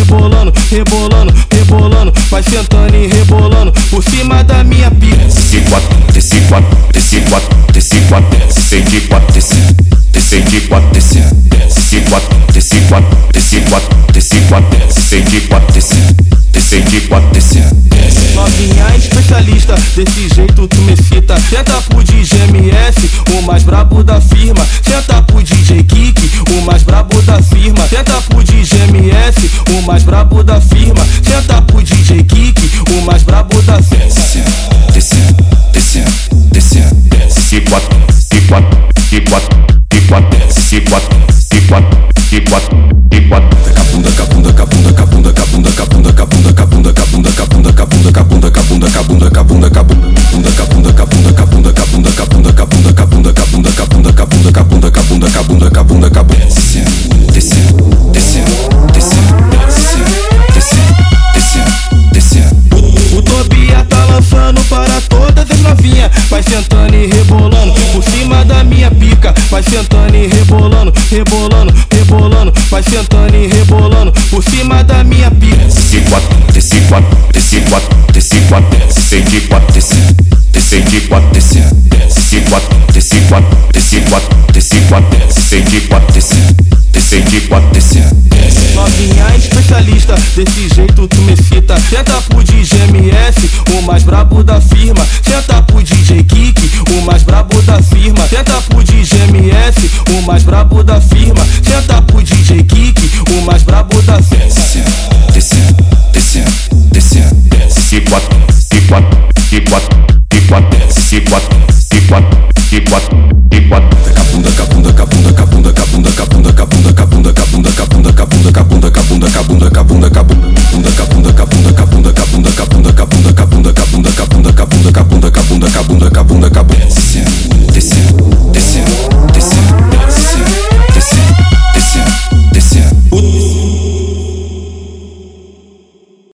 rebolando, rebolando, vai sentando e rebolando por cima da minha pica. Desce quatro, desce quatro, desce quatro, desce quatro, desce de quatro, desce, desce de quatro, desce, desce quatro, desce quatro, desce quatro, desce quatro, desce de quatro, desce, desce de quatro, desce. Novinha especialista, desse jeito tu me cita. Senta pro DJ MS, o mais brabo da firma. cabo da fita rebolando, rebolando, rebolando. Vai sentando e rebolando por cima da minha pica. Desce quatro, desce quatro, desce quatro, desce quatro, desce de quatro, desce, desce de quatro, desce, desce quatro, desce quatro, desce quatro, desce quatro, desce de quatro, desce, desce de quatro, desce. Novinha especialista, desse jeito tu me cita. Senta pro DJ MS, o mais brabo da firma. Senta pro DJ Kik, o mais brabo da firma. Senta mais brabo da firma. Senta pro DJ Kik,